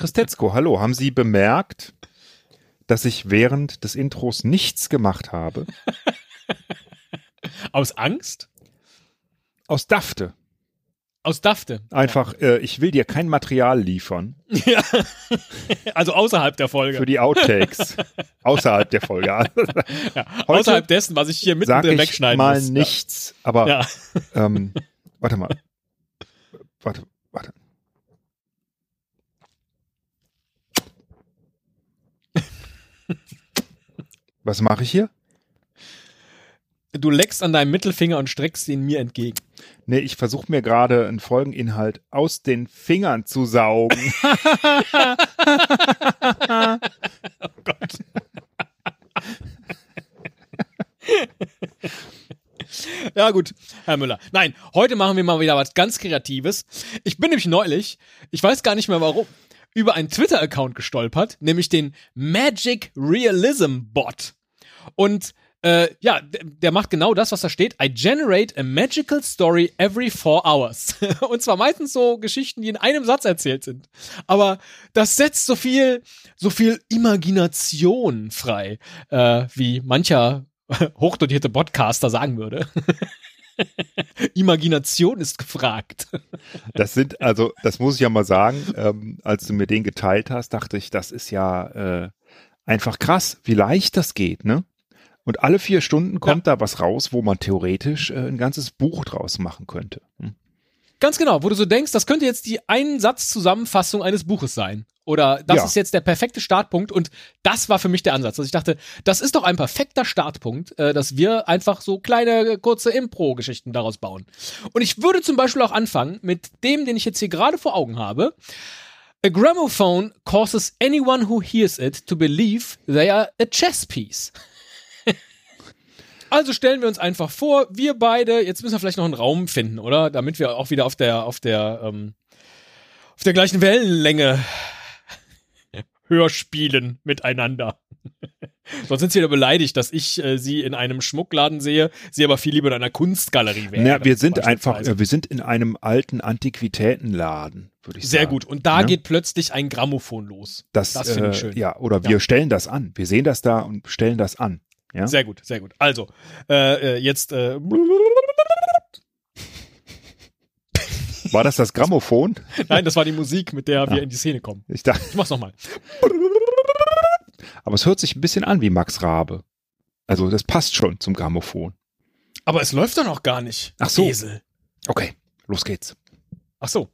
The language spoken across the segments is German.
Christetzko, hallo. Haben Sie bemerkt, dass ich während des Intros nichts gemacht habe? Aus Angst? Aus Dafte. Aus Dafte. Einfach, äh, ich will dir kein Material liefern Ja. Also außerhalb der Folge. für die Outtakes. außerhalb der Folge. ja. Außerhalb dessen, was ich hier mittendrin ich wegschneiden mal muss. nichts. Aber ähm, warte mal. Warte, warte. Was mache ich hier? Du leckst an deinem Mittelfinger und streckst ihn mir entgegen. Nee, ich versuche mir gerade einen Folgeninhalt aus den Fingern zu saugen. Ja, gut, Herr Müller. Nein, heute machen wir mal wieder was ganz Kreatives. Ich bin nämlich neulich, ich weiß gar nicht mehr warum, über einen Twitter-Account gestolpert, nämlich den Magic Realism Bot. Und äh, ja, der, macht genau das, was da steht. I generate a magical story every four hours. Und zwar meistens so Geschichten, die in einem Satz erzählt sind. Aber das setzt so viel, so viel Imagination frei, äh, wie mancher hochdotierte Podcaster sagen würde. Imagination ist gefragt. Das sind, also, das muss ich ja mal sagen, ähm, als du mir den geteilt hast, dachte ich, das ist ja äh, einfach krass, wie leicht das geht, ne? Und alle vier Stunden kommt da was raus, wo man theoretisch äh, ein ganzes Buch draus machen könnte. Hm? Ganz genau, wo du so denkst, das könnte jetzt die Einsatz-Zusammenfassung eines Buches sein. Oder das Ja. ist jetzt der perfekte Startpunkt und das war für mich der Ansatz. Also ich dachte, das ist doch ein perfekter Startpunkt, äh, dass wir einfach so kleine, äh, kurze Impro-Geschichten daraus bauen. Und ich würde zum Beispiel auch anfangen mit dem, den ich jetzt hier gerade vor Augen habe. A gramophone causes anyone who hears it to believe they are a chess piece. Also stellen wir uns einfach vor, wir beide, jetzt müssen wir vielleicht noch einen Raum finden, oder? Damit wir auch wieder auf der, auf der, ähm, auf der gleichen Wellenlänge höher spielen miteinander. Sonst sind sie wieder beleidigt, dass ich äh, sie in einem Schmuckladen sehe, sie aber viel lieber in einer Kunstgalerie wäre. Ja, wir sind einfach, äh, wir sind in einem alten Antiquitätenladen, würde ich Sehr sagen. gut. Und da Ne? geht plötzlich ein Grammophon los. Das, das finde ich äh, schön. Ja, oder wir Ja. stellen das an. Wir sehen das da und stellen das an. Ja? Sehr gut, sehr gut. Also, äh, äh, jetzt äh, War das das Grammophon? Nein, das war die Musik, mit der wir Ah. in die Szene kommen. Ich dachte, Ich mach's nochmal. aber es hört sich ein bisschen an wie Max Rabe. Also das passt schon zum Grammophon. Aber es läuft doch noch gar nicht. Ach so. Esel. Okay, los geht's. Ach so.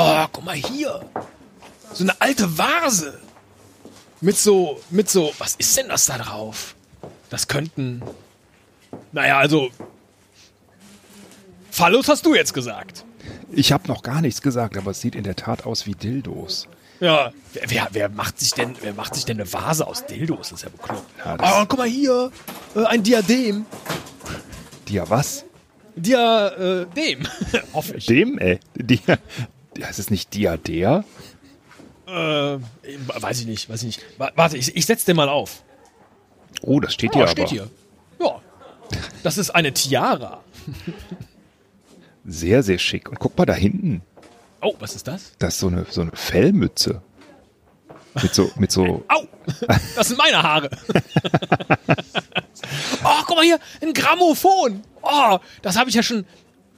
Oh, guck mal hier. So eine alte Vase. Mit so, mit so, was ist denn das da drauf? Das könnten, naja, also, Phallus hast du jetzt gesagt. Ich habe noch gar nichts gesagt, aber es sieht in der Tat aus wie Dildos. Ja. Wer, wer, wer macht sich denn, wer macht sich denn eine Vase aus Dildos? Das ist ja bekloppt. Ja, oh, guck mal hier. Äh, ein Diadem. Dia was? Diadem. Hoffe ich. Dem, ey. Dia, das ist nicht Diader? Äh, weiß ich nicht, weiß ich nicht. Wa- Warte, ich, ich setz den mal auf. Oh, das steht Ja, hier steht aber. hier. Ja. Das ist eine Tiara. Sehr, sehr schick. Und guck mal da hinten. Oh, was ist das? Das ist so eine, so eine Fellmütze. Mit so, mit so, Au! Das sind meine Haare. oh, guck mal hier, ein Grammophon. Oh, das habe ich ja schon.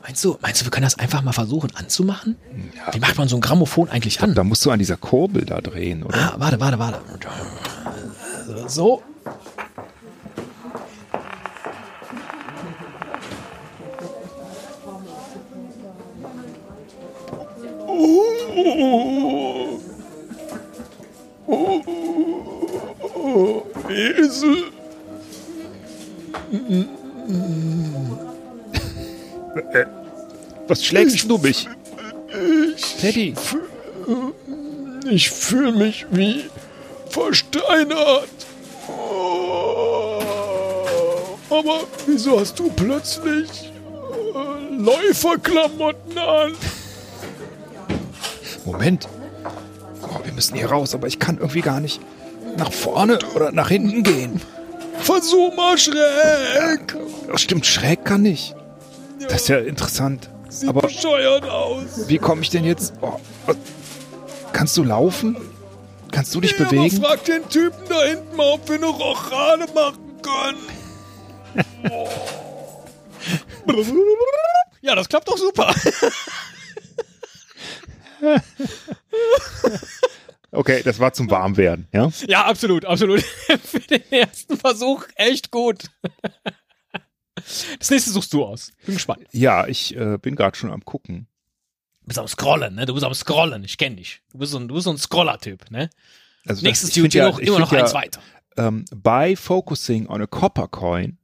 Meinst du, meinst du, wir können das einfach mal versuchen anzumachen? Wie macht man so ein Grammophon eigentlich an? da musst du an dieser Kurbel da drehen, oder? Ah, warte, warte, warte. So. Esel. Was schlägst du mich? Teddy. Ich fühle mich wie versteinert. Oh, aber wieso hast du plötzlich äh, Läuferklamotten an? Moment. Oh, wir müssen hier raus, aber ich kann irgendwie gar nicht nach vorne oder nach hinten gehen. Versuch mal schräg. Stimmt, schräg kann ich. Das ist ja interessant. Sieht Aber bescheuert aus. wie komme ich denn jetzt? Oh, kannst du laufen? Kannst du dich Ja, bewegen? Aber frag den Typen da hinten mal, ob wir eine Rochade machen können. Oh. ja, das klappt doch super. Okay, das war zum Warmwerden, ja? Ja, absolut, absolut. Für den ersten Versuch echt gut. Das nächste suchst du aus. Bin gespannt. Ja, ich äh, bin gerade schon am gucken. Du bist am Scrollen, ne? Du bist am Scrollen, ich kenn dich. Du bist so ein, du bist so ein Scroller-Typ, ne? Also Nächstes Duty ja, noch, immer noch find eins ja, weiter. um, by focusing on a copper coin,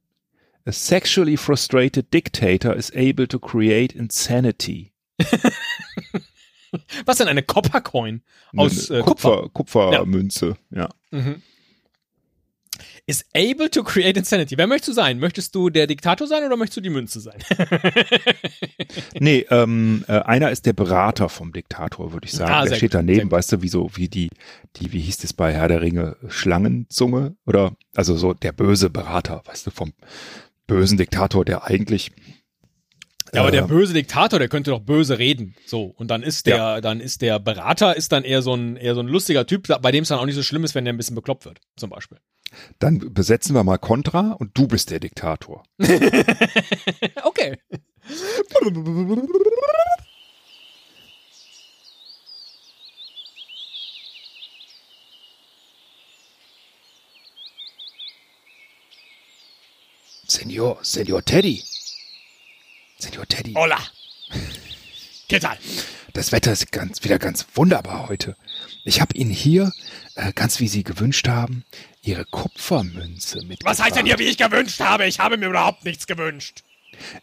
a sexually frustrated dictator is able to create insanity. Was denn eine Coppercoin? Aus äh, Kupfer. Kupfer, Kupfermünze, ja. Mhm. Is able to create insanity. Wer möchtest du sein? Möchtest du der Diktator sein oder möchtest du die Münze sein? Nee, ähm, äh, einer ist der Berater vom Diktator, würde ich sagen. Ah, der steht gut, daneben, weißt du, wie so, wie die, die, wie hieß das bei Herr der Ringe, Schlangenzunge? Oder, also so der böse Berater, weißt du, vom bösen Diktator, der eigentlich Ja, aber äh, der böse Diktator, der könnte doch böse reden. So. Und dann ist der, Ja. dann ist der Berater, ist dann eher so ein, eher so ein lustiger Typ, bei dem es dann auch nicht so schlimm ist, wenn der ein bisschen bekloppt wird, zum Beispiel. Dann besetzen wir mal Contra und du bist der Diktator. Okay. Senor, Senor Teddy. Senor Teddy. Hola. ¿Qué tal? Das Wetter ist ganz, wieder ganz wunderbar heute. Ich habe Ihnen hier, äh, ganz wie Sie gewünscht haben, Ihre Kupfermünze mitgebracht. Was heißt denn hier, wie ich gewünscht habe? Ich habe mir überhaupt nichts gewünscht.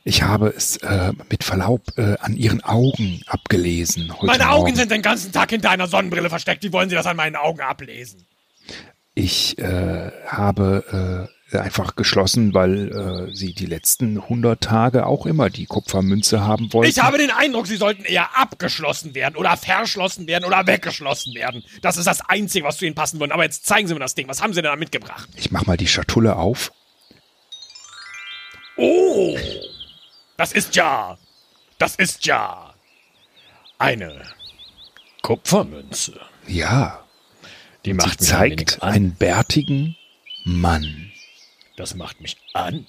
Ich habe es äh, mit Verlaub äh, an Ihren Augen abgelesen heute Meine Morgen. Augen sind den ganzen Tag hinter einer Sonnenbrille versteckt. Wie wollen Sie das an meinen Augen ablesen? Ich äh, habe äh, einfach geschlossen, weil äh, Sie die letzten 100 Tage auch immer die Kupfermünze haben wollten. Ich habe den Eindruck, Sie sollten eher abgeschlossen werden oder verschlossen werden oder weggeschlossen werden. Das ist das Einzige, was zu Ihnen passen würde. Aber jetzt zeigen Sie mir das Ding. Was haben Sie denn da mitgebracht? Ich mach mal die Schatulle auf. Oh, das ist ja, das ist ja eine Kupfermünze. Ja, Die sie macht wenig zeigt einen bärtigen Mann. Das macht mich an.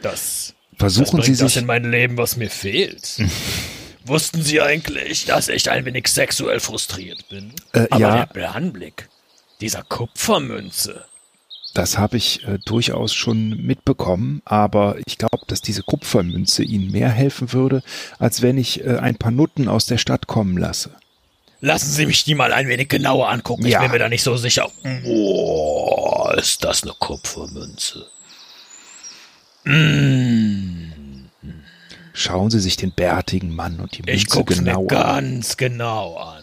Das, das Versuchen bringt Sie das sich in mein Leben, was mir fehlt. Wussten Sie eigentlich, dass ich ein wenig sexuell frustriert bin? Äh, Aber ja. der Anblick dieser Kupfermünze. Das habe ich äh, durchaus schon mitbekommen, aber ich glaube, dass diese Kupfermünze Ihnen mehr helfen würde, als wenn ich äh, ein paar Nutten aus der Stadt kommen lasse. Lassen Sie mich die mal ein wenig genauer angucken. Ja. Ich bin mir da nicht so sicher. Boah, ist das eine Kupfermünze. Schauen Sie sich den bärtigen Mann und die Münze Ich guck's genau mir an. ganz genau an.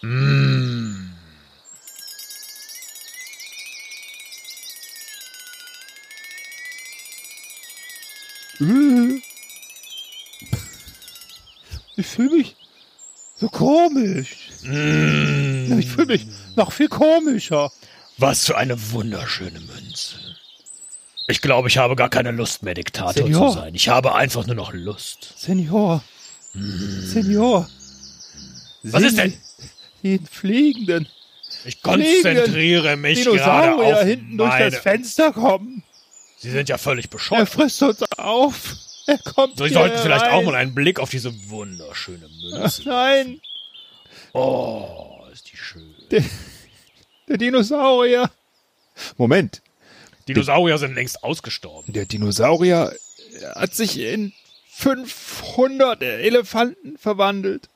Mm. Ich fühle mich so komisch. Mm. Ich fühle mich noch viel komischer. Was für eine wunderschöne Münze. Ich glaube, ich habe gar keine Lust mehr, Diktator Senior. zu sein. Ich habe einfach nur noch Lust. Senor, Senor. Was ist denn? Den Fliegenden Ich konzentriere mich gerade Dinosaurier auf hinten durch meine... das Fenster kommen. Sie sind ja völlig Er bescheuert. frisst uns auf. Er kommt Sie hier sollten vielleicht rein. auch mal einen Blick auf diese wunderschöne Münze. Nein, Oh, ist die schön. der Dinosaurier. Moment, Dinosaurier sind längst ausgestorben. der Dinosaurier hat sich in 500 Elefanten verwandelt.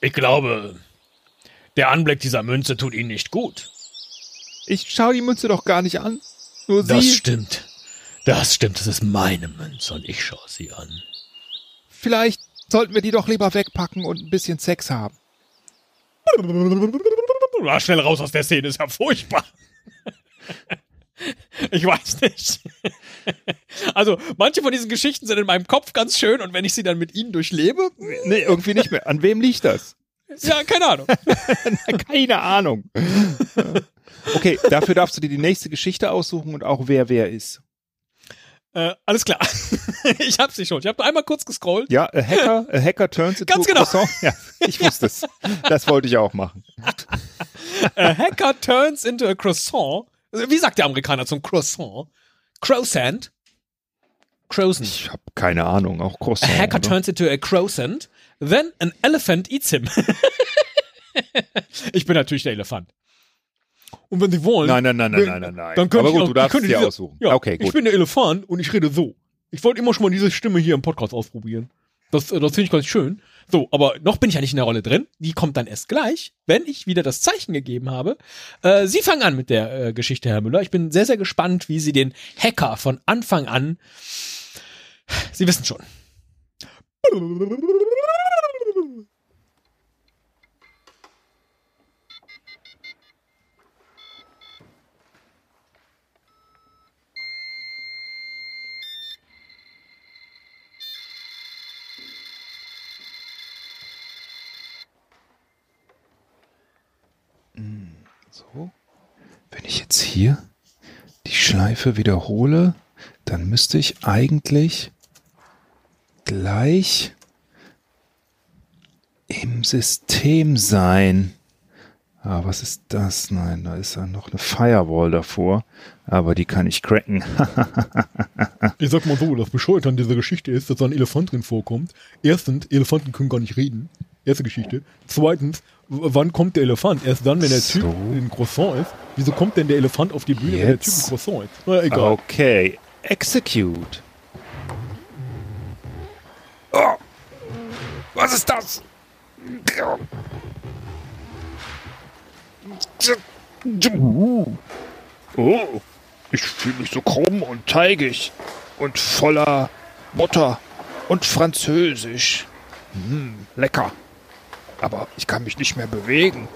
Ich glaube, der Anblick dieser Münze tut Ihnen nicht gut. Ich schaue die Münze doch gar nicht an. Nur Das sie. stimmt. Das stimmt, das ist meine Münze und ich schaue sie an. Vielleicht sollten wir die doch lieber wegpacken und ein bisschen Sex haben. Na, schnell raus aus der Szene, ist ja furchtbar. Ich weiß nicht. Also, manche von diesen Geschichten sind in meinem Kopf ganz schön und wenn ich sie dann mit Ihnen durchlebe, Nee, irgendwie nicht mehr. An wem liegt das? ja, keine Ahnung. Keine Ahnung. Okay, dafür darfst du dir die nächste Geschichte aussuchen und auch wer wer ist. Äh, alles klar. ich hab's nicht schon. Ich habe einmal kurz gescrollt. Ja, a hacker, a hacker turns into Ganz a genau. croissant. Ja, ich wusste es. Das wollte ich auch machen. A hacker turns into a croissant. Wie sagt der Amerikaner zum Croissant? Croissant. Croissant. Ich habe keine Ahnung, auch A Croissant. hacker oder? turns into a croissant, then an elephant eats him. ich bin natürlich der Elefant. Und wenn Sie wollen, Nein, nein, nein, nein, wenn- nein, nein, nein. dann könnte Aber ich gut, auch, du darfst ich dir aussuchen. Ja, okay, Ich gut. bin der Elefant und ich rede so. Ich wollte immer schon mal diese Stimme hier im Podcast ausprobieren. Das, äh, das finde ich ganz schön. So, aber noch bin ich ja nicht in der Rolle drin. Die kommt dann erst gleich, wenn ich wieder das Zeichen gegeben habe. Äh, Sie fangen an mit der äh, Geschichte, Herr Müller. Ich bin sehr, sehr gespannt, wie Sie den Hacker von Anfang an. Sie wissen schon. Jetzt hier die Schleife wiederhole, dann müsste ich eigentlich gleich im System sein. Ah, was ist das? Nein, da ist ja noch eine Firewall davor, aber die kann ich cracken. Ich sag mal so, das Bescheuerte an dieser Geschichte ist, dass da ein Elefant drin vorkommt. Erstens, Elefanten können gar nicht reden. Erste Geschichte. Zweitens, wann kommt der Elefant? Erst dann, wenn der Typ So. ein Croissant ist. Wieso kommt denn der Elefant auf die Bühne, wenn der Typ Jetzt. ein Croissant ist? Na egal. Okay, execute. Oh, was ist das? Oh, ich fühle mich so krumm und teigig und voller Butter und französisch. Hm, lecker. Aber ich kann mich nicht mehr bewegen.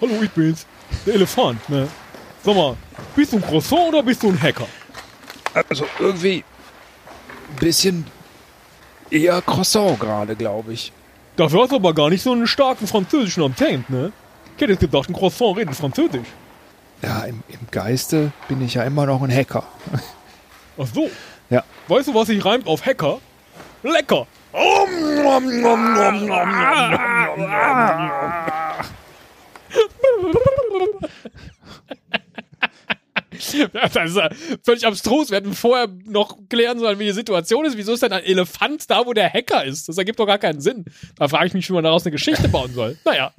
Hallo, ich bin's. Der Elefant, ne? Sag mal, bist du ein Croissant oder bist du ein Hacker? Also irgendwie ein bisschen eher Croissant gerade, glaube ich. Dafür hast du aber gar nicht so einen starken französischen Akzent, ne? Ich hätte jetzt gedacht, ein Croissant redet Französisch. Ja, im, im Geiste bin ich ja immer noch ein Hacker. Ach so. Ja. Weißt du, was sich reimt auf Hacker? Lecker. Das ist ja völlig abstrus. Wir hätten vorher noch klären sollen, wie die Situation ist. Wieso ist denn ein Elefant da, wo der Hacker ist? Das ergibt doch gar keinen Sinn. Da frage ich mich, wie man daraus eine Geschichte bauen soll. Naja.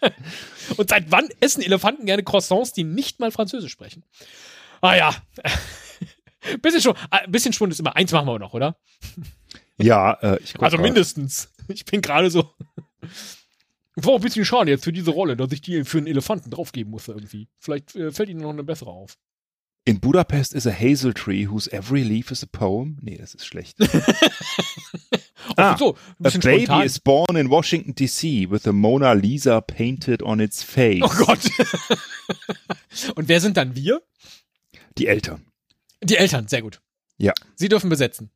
Und seit wann essen Elefanten gerne Croissants, die nicht mal Französisch sprechen? Ah ja. bisschen, schon, äh, bisschen Schwund ist immer. Eins machen wir noch, oder? Ja, äh, ich Also mindestens. Ich bin gerade so. War auch ein bisschen schade jetzt für diese Rolle, dass ich die für einen Elefanten draufgeben musste irgendwie. Vielleicht äh, fällt Ihnen noch eine bessere auf. In Budapest is a hazel tree whose every leaf is a poem. Nee, das ist schlecht. Ach so, A baby spontan. is born in Washington D.C. with a Mona Lisa painted on its face. Oh Gott. Und wer sind dann wir? Die Eltern. Die Eltern, sehr gut. Ja. Sie dürfen besetzen.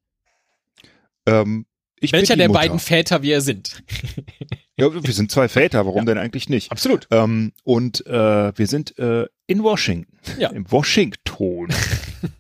Ähm, Welcher der Mutter. beiden Väter wir sind. Ja, wir sind zwei Väter, warum denn eigentlich nicht? Absolut. Ähm, und äh, wir sind äh, in Washington. Ja. Im Washington.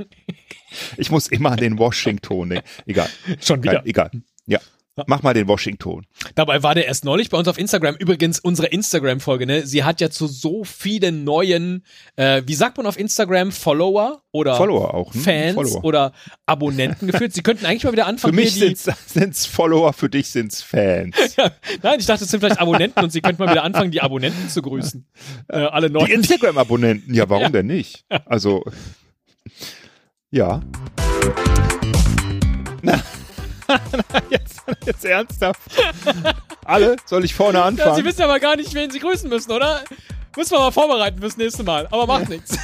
ich muss immer an den Washington denken. Egal. Schon wieder. Egal. Ja. Mach mal den Washington. Dabei war der erst neulich bei uns auf Instagram. Übrigens, unsere Instagram-Folge, ne? Sie hat ja zu so vielen neuen, äh, wie sagt man auf Instagram, Follower oder Follower auch. Hm? Fans Follower. oder Abonnenten geführt. Sie könnten eigentlich mal wieder Für anfangen, mich hier die, sind's, sind's Follower, für dich sind's Fans. Ja, nein, ich dachte, es sind vielleicht Abonnenten und Sie könnten mal wieder anfangen, die Abonnenten zu grüßen. Äh, alle Die neuen. Instagram-Abonnenten, ja, warum Ja. denn nicht? Also, ja. Na, jetzt, jetzt ernsthaft. Alle? Soll ich vorne Ja, anfangen? Sie wissen aber gar nicht, wen Sie grüßen müssen, oder? Müssen wir mal vorbereiten fürs nächste Mal. Aber macht nichts.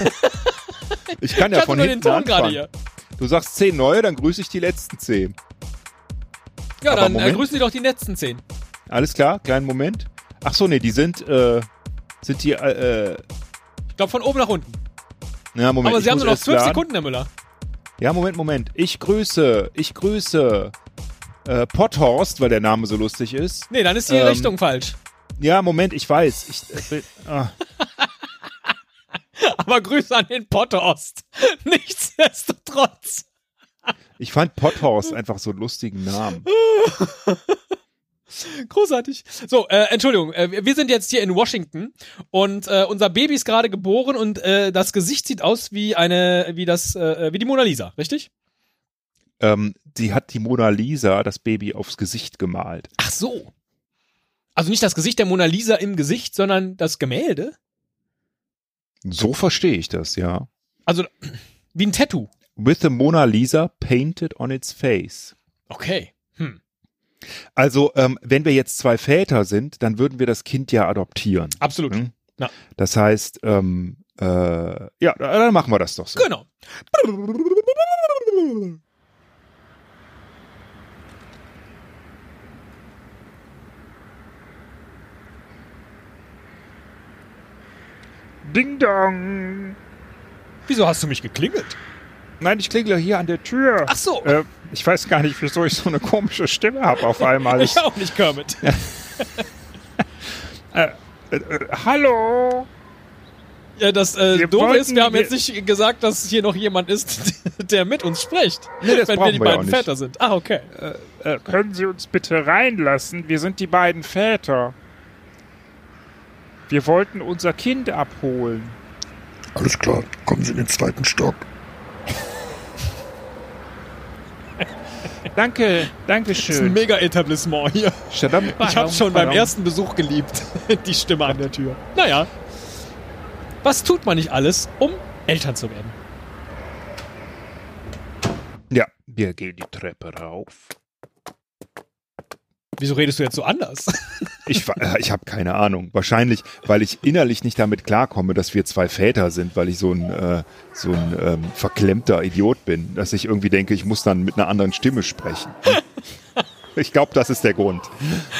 ich kann ja Ich von nur den hinten Ton gerade anfangen. hier. Du sagst zehn neue, dann grüße ich die letzten zehn. Ja, Aber dann äh, grüßen Sie doch die letzten zehn. Alles klar? Kleinen Moment. Ach so, nee, die sind, äh, sind die, äh, äh, Ich glaube von oben nach unten. ja, Moment. aber Sie haben nur noch zwölf. Sekunden, Herr Müller. Ja, Moment, Moment. Ich grüße, ich grüße, äh, Potthorst, weil der Name so lustig ist. Nee, dann ist die Ähm, Richtung falsch. Ja, Moment, ich weiß. Ich, äh, will- ah. Aber Grüße an den Potterst. Nichtsdestotrotz. Ich fand Potthorst einfach so einen lustigen Namen. Großartig. So, äh, Entschuldigung, äh, wir sind jetzt hier in Washington und äh, unser Baby ist gerade geboren und äh, das Gesicht sieht aus wie eine, wie das, äh, wie die Mona Lisa, richtig? Ähm, die hat die Mona Lisa, das Baby, aufs Gesicht gemalt. Ach so. Also nicht das Gesicht der Mona Lisa im Gesicht, sondern das Gemälde? So verstehe ich das, ja. Also wie ein Tattoo. With the Mona Lisa painted on its face. Okay. Hm. Also, ähm, wenn wir jetzt zwei Väter sind, dann würden wir das Kind ja adoptieren. Absolut. Hm? Ja. Das heißt, ähm, äh, ja, dann machen wir das doch so. Genau. Ding dong. Wieso hast du mich geklingelt? Nein, ich klingle hier an der Tür. Ach so. Äh, ich weiß gar nicht, wieso ich so eine komische Stimme habe auf einmal. Ich auch nicht, Kermit. Äh, äh, hallo. Ja, das äh, Doofe ist, wir haben jetzt nicht gesagt, dass hier noch jemand ist, der mit uns spricht. Nee, das wenn wir die wir beiden. Väter sind. Ah, okay. Äh, können Sie uns bitte reinlassen? Wir sind die beiden Väter. Wir wollten unser Kind abholen. Alles klar, kommen Sie in den zweiten Stock. Danke, danke Das ist ein schön. Mega-Etablissement hier. Ich habe schon beim ersten ersten Besuch geliebt. Die Stimme an der Tür. Naja. Was tut man nicht alles, um Eltern zu werden? Ja, wir gehen die Treppe rauf. Wieso redest du jetzt so anders? Ich, äh, ich habe keine Ahnung. Wahrscheinlich, weil ich innerlich nicht damit klarkomme, dass wir zwei Väter sind, weil ich so ein, äh, so ein ähm, verklemmter Idiot bin, dass ich irgendwie denke, ich muss dann mit einer anderen Stimme sprechen. Ich glaube, das ist der Grund,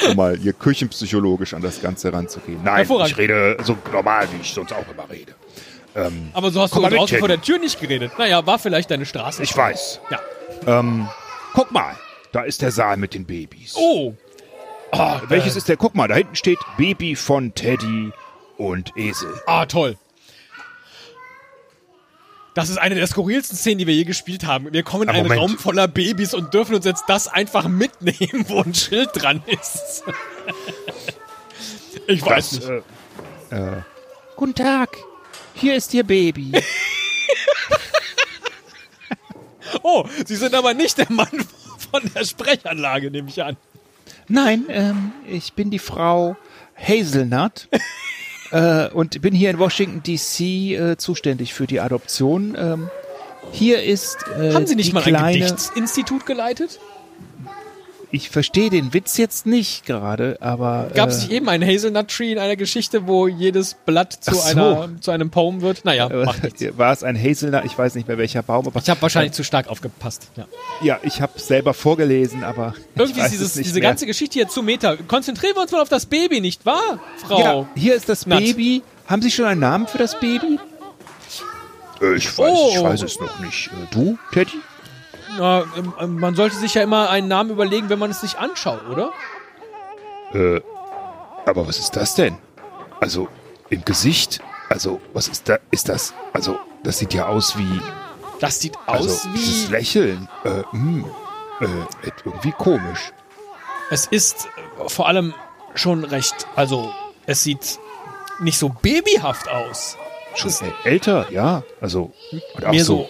um mal hier küchenpsychologisch an das Ganze ranzugehen. Nein, ich rede so normal, wie ich sonst auch immer rede. Ähm, Aber so hast du draußen vor Teddy. der Tür nicht geredet. Naja, war vielleicht deine Straße. ich weiß. Ja. Ähm, guck mal, da ist der Saal mit den Babys. Oh. Ah, Welches äh, ist der? Guck mal, da hinten steht Baby von Teddy und Esel. Ah, toll. Das ist eine der skurrilsten Szenen, die wir je gespielt haben. Wir kommen in Aber einen Moment. Raum voller Babys und dürfen uns jetzt das einfach mitnehmen, wo ein Schild dran ist. Ich weiß Das, nicht. äh, äh, Guten Tag, hier ist Ihr Baby. Oh, Sie sind aber nicht der Mann von der Sprechanlage, nehme ich an. Nein, ähm, ich bin die Frau Hazelnut äh, und bin hier in Washington DC äh, zuständig für die Adoption. Ähm, hier ist äh, Haben Sie nicht mal ein kleine, Gedichtsinstitut geleitet? Ich verstehe den Witz jetzt nicht gerade, aber Gab es äh, nicht eben einen Hazelnut Tree in einer Geschichte, wo jedes Blatt zu, so. einer, zu einem Poem wird? Naja, äh, war es ein Hazelnut? Ich weiß nicht mehr welcher Baum, aber Ich habe wahrscheinlich zu stark aufgepasst. Ja. ja, ich habe selber vorgelesen, aber ich Irgendwie weiß ist dieses, es nicht diese mehr. ganze Geschichte hier zu Meta. Konzentrieren wir uns mal auf das Baby, nicht wahr, Frau? Ja, hier ist das Nut. Baby. Haben Sie schon einen Namen für das Baby? Äh, ich weiß, Oh. ich weiß es noch nicht. Äh, Du, Teddy? Na, ähm, ähm, man sollte sich ja immer einen Namen überlegen, wenn man es sich anschaut, oder? Äh, aber was ist das denn? Also im Gesicht? Also was ist da? Ist das? Also das sieht ja aus wie Das sieht also aus dieses wie. Lächeln. Äh, mh, äh, irgendwie komisch. Es ist vor allem schon recht. Also, es sieht nicht so babyhaft aus. Schon älter, ja. Also und auch so. so.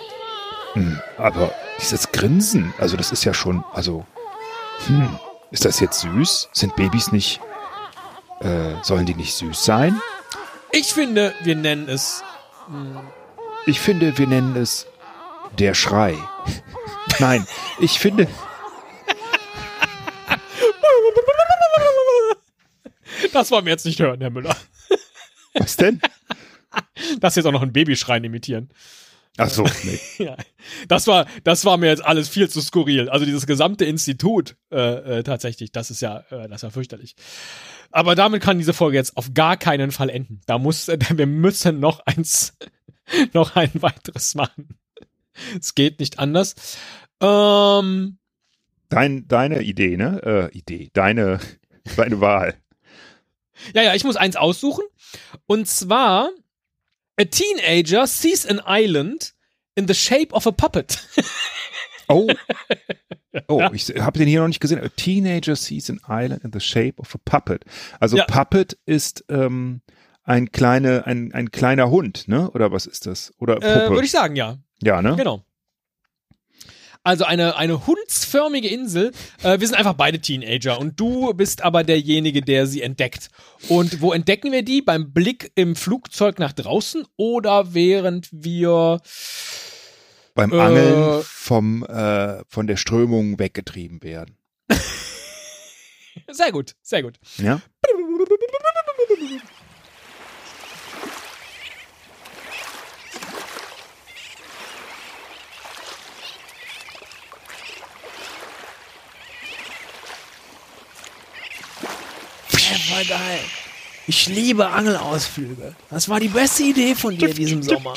Hm, aber dieses Grinsen, also das ist ja schon, also hm, ist das jetzt süß? Sind Babys nicht? Äh, sollen die nicht süß sein? Ich finde, wir nennen es. Ich finde, wir nennen es der Schrei. Nein, ich finde, Das wollen wir jetzt nicht hören, Herr Müller. was denn? Das jetzt auch noch ein Babyschreien imitieren. Ach so, nee. Ja, das war, das war mir jetzt alles viel zu skurril. Also dieses gesamte Institut äh, äh, tatsächlich, das ist ja, äh, das ist ja fürchterlich. Aber damit kann diese Folge jetzt auf gar keinen Fall enden. Da muss, äh, wir müssen noch eins, noch ein weiteres machen. Es geht nicht anders. Ähm, Dein, deine Idee, ne? Äh, Idee, deine, deine Wahl. ja, ja, ich muss eins aussuchen. Und zwar, a teenager sees an island in the shape of a puppet. Oh. Oh, ich habe den hier noch nicht gesehen. A teenager sees an island in the shape of a puppet. Also Ja. Puppet ist ähm, ein kleine, ein, ein kleiner Hund, ne? Oder was ist das? Oder Äh, Puppe? Würde ich sagen, ja. ja, ne? Genau. Also eine, eine hundsförmige Insel. Äh, wir sind einfach beide Teenager und du bist aber derjenige, der sie entdeckt. Und wo entdecken wir die? Beim Blick im Flugzeug nach draußen oder während wir Beim Äh, Angeln vom äh, von der Strömung weggetrieben werden. sehr gut, sehr gut. Ja. War geil. Ich liebe Angelausflüge. Das war die beste Idee von dir in diesem Sommer.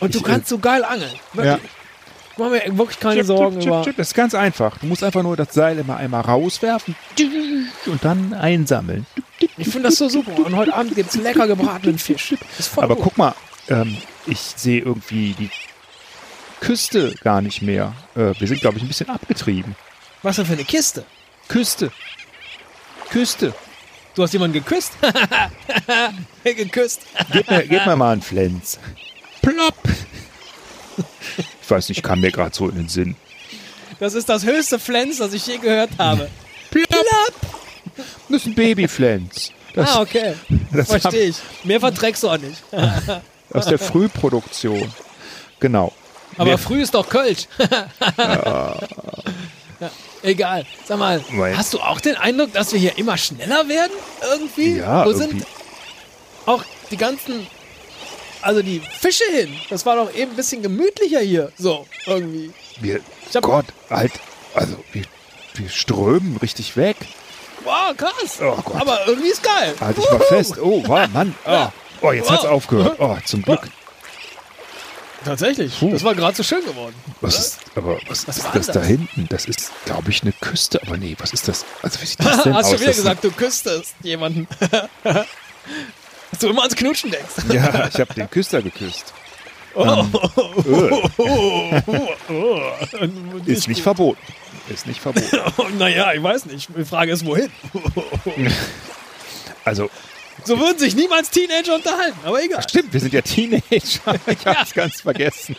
Und du äh, kannst so geil angeln. Ja. Wirklich. Ich mache mir wirklich keine Sorgen über. Das ist ganz einfach. Du musst einfach nur das Seil immer einmal rauswerfen und dann einsammeln. Ich finde das so super. Und heute Abend gibt's lecker gebratenen Fisch. Das ist voll Aber gut. guck mal, ähm, ich sehe irgendwie die Küste gar nicht mehr. Äh, wir sind, glaube ich, ein bisschen abgetrieben. Was denn für eine Kiste? Küste. Küste. Du hast jemanden geküsst? geküsst. Gib mir, gib mir mal einen Flens. Plopp. Ich weiß nicht, kam mir gerade so in den Sinn. Das ist das höchste Flens, das ich je gehört habe. Plopp. Das ist ein Babyflens. Das Ah, okay. das Verstehe ich. Mehr verträgst du auch nicht. aus der Frühproduktion. Genau. Aber Mehr- früh ist doch Kölsch. ja. Egal. Sag mal, Weil- hast du auch den Eindruck, dass wir hier immer schneller werden? Irgendwie? Ja, Wo irgendwie. sind auch die ganzen, also die Fische hin? Das war doch eben ein bisschen gemütlicher hier. So, irgendwie. Wir, Gott, halt, also wir, wir strömen richtig weg. Wow, krass. Oh Gott. Aber irgendwie ist geil. Halt dich mal fest. Oh, wow, Mann. Oh, oh jetzt hat's aufgehört. Oh, zum Glück. Tatsächlich. Puh. Das war gerade so schön geworden. Was ist, aber was, Was ist das das? da hinten? Das ist, glaube ich, eine Küste. Aber nee, was ist das? Also wie sieht das denn Hast aus? schon wieder gesagt, du küsstest jemanden. Dass du immer ans Knutschen denkst. Ja, ich habe den Küster geküsst. Oh, Ähm, Ist nicht verboten. Ist nicht verboten. naja, ich weiß nicht. Die Frage ist, wohin? Also, So würden sich niemals Teenager unterhalten, aber egal. stimmt, wir sind ja Teenager. Ich hab's ganz vergessen.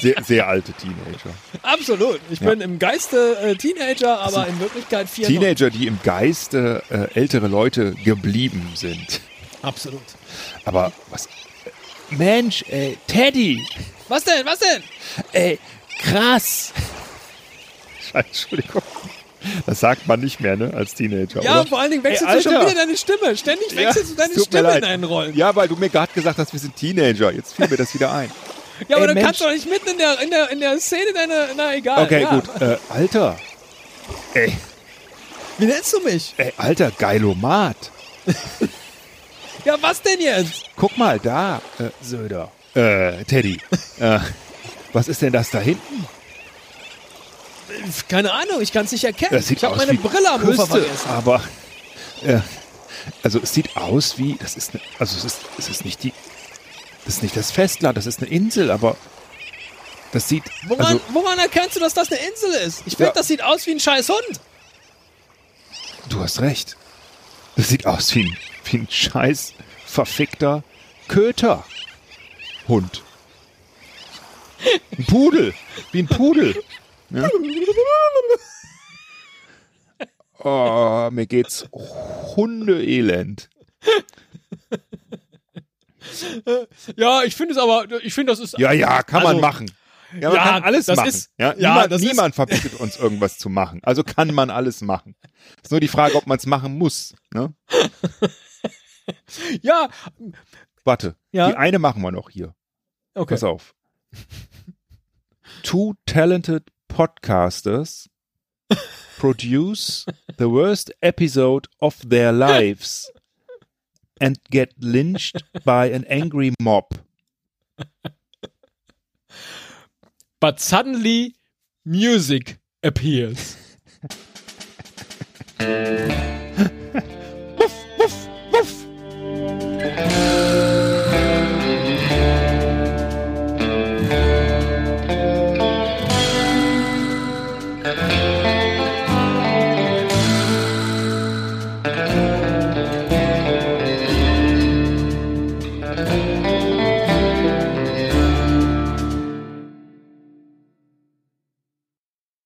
Sehr, sehr alte Teenager. Absolut. Ich Ja. bin im Geiste äh, Teenager, aber in Wirklichkeit 94. Teenager, die im Geiste äh, ältere Leute geblieben sind. Absolut. Aber was? Mensch, ey, Teddy, Was denn? Was denn? ey, krass. Entschuldigung. Das sagt man nicht mehr, ne, als Teenager, Ja, oder? vor allen Dingen wechselst Ey, du schon wieder deine Stimme. Ständig Ja, wechselst du deine Stimme in deinen Rollen. Ja, weil du mir gerade gesagt hast, wir sind Teenager. Jetzt fiel mir das wieder ein. Ja, aber Ey, dann Mensch. kannst du doch nicht mitten in der, in der, in der Szene deine. Na, egal. Okay, ja. gut. Äh, Alter. Ey, Wie nennst du mich? ey, Alter, Geilomat. Ja, was denn jetzt? Guck mal da, äh, Söder. Äh, Teddy. äh, was ist denn das da hinten? Keine Ahnung, ich kann es nicht erkennen. Das sieht ich habe meine Brille am Ufer Küste, vergessen. aber äh, also es sieht aus wie das ist ne, also es ist es ist nicht die das ist nicht das Festland, das ist eine Insel, aber das sieht Woran, also woran erkennst du, dass das eine Insel ist? Ich finde, Ja. das sieht aus wie ein scheiß Hund. du hast recht. Das sieht aus wie ein, wie ein scheiß verfickter Köter Hund. Ein Pudel, wie ein Pudel. Ne? Oh, mir geht's Hundeelend. Ja, ich finde es aber, ich finde, das ist. Ja, ja, kann man Also, machen. Ja, man ja, kann alles machen. ist- ja, ja, niemand, das ist- niemand verbietet uns irgendwas zu machen. Also kann man alles machen. Ist nur die Frage, ob man es machen muss. Ne? Ja, Warte, Ja. die eine machen wir noch hier. okay. Pass auf. Two talented podcasters produce the worst episode of their lives and get lynched by an angry mob. But suddenly, music appears.